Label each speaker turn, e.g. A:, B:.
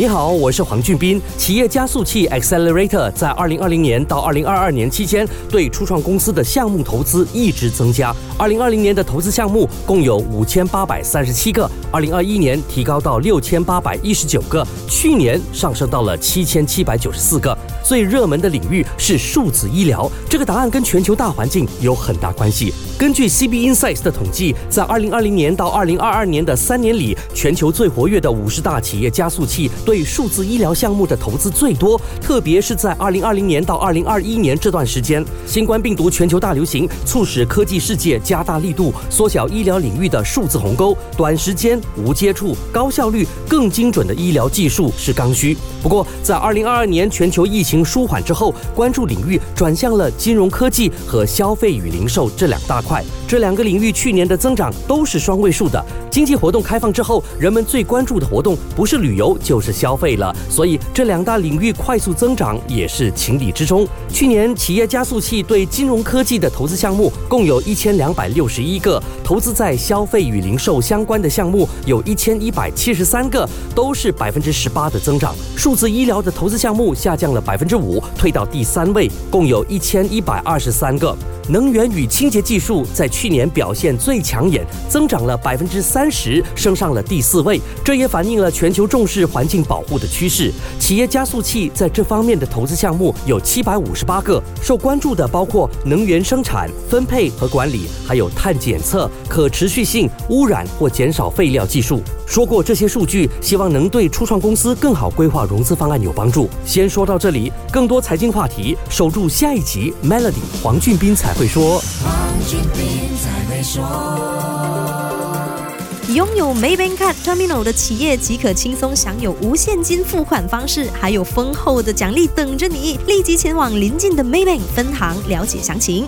A: 你好，我是黄俊斌。企业加速器 Accelerator 在二零二零年到二零二二年期间，对初创公司的项目投资一直增加。二零二零年的投资项目共有五千八百三十七个，二零二一年提高到六千八百一十九个，去年上升到了七千七百九十四个。最热门的领域是数字医疗，这个答案跟全球大环境有很大关系。根据 CB Insights 的统计，在二零二零年到二零二二年的三年里，全球最活跃的五十大企业加速器对数字医疗项目的投资最多，特别是在二零二零年到二零二一年这段时间，新冠病毒全球大流行促使科技世界加大力度缩小医疗领域的数字鸿沟，短时间、无接触、高效率、更精准的医疗技术是刚需。不过，在二零二二年全球疫情舒缓之后，关注领域转向了金融科技和消费与零售这两大块。这两个领域去年的增长都是双位数的。经济活动开放之后，人们最关注的活动不是旅游就是消费了，所以这两大领域快速增长也是情理之中。去年企业加速器对金融科技的投资项目共有一千两百六十一个，投资在消费与零售相关的项目有一千一百七十三个，都是百分之十八的增长。数字医疗的投资项目下降了百分之五，退到第三位，共有一千一百二十三个。能源与清洁技术在去年表现最抢眼，增长了百分之三十，升上了第四位。这也反映了全球重视环境保护的趋势。企业加速器在这方面的投资项目有七百五十八个，受关注的包括能源生产、分配和管理，还有碳检测、可持续性、污染或减少废料技术。说过这些数据，希望能对初创公司更好规划融资方案有帮助。先说到这里，更多财经话题，守住下一集。Melody 黄俊斌才会说。
B: 拥有 Maybank Card Terminal 的企业即可轻松享有无现金付款方式，还有丰厚的奖励等着你。立即前往邻近的 Maybank 分行了解详情。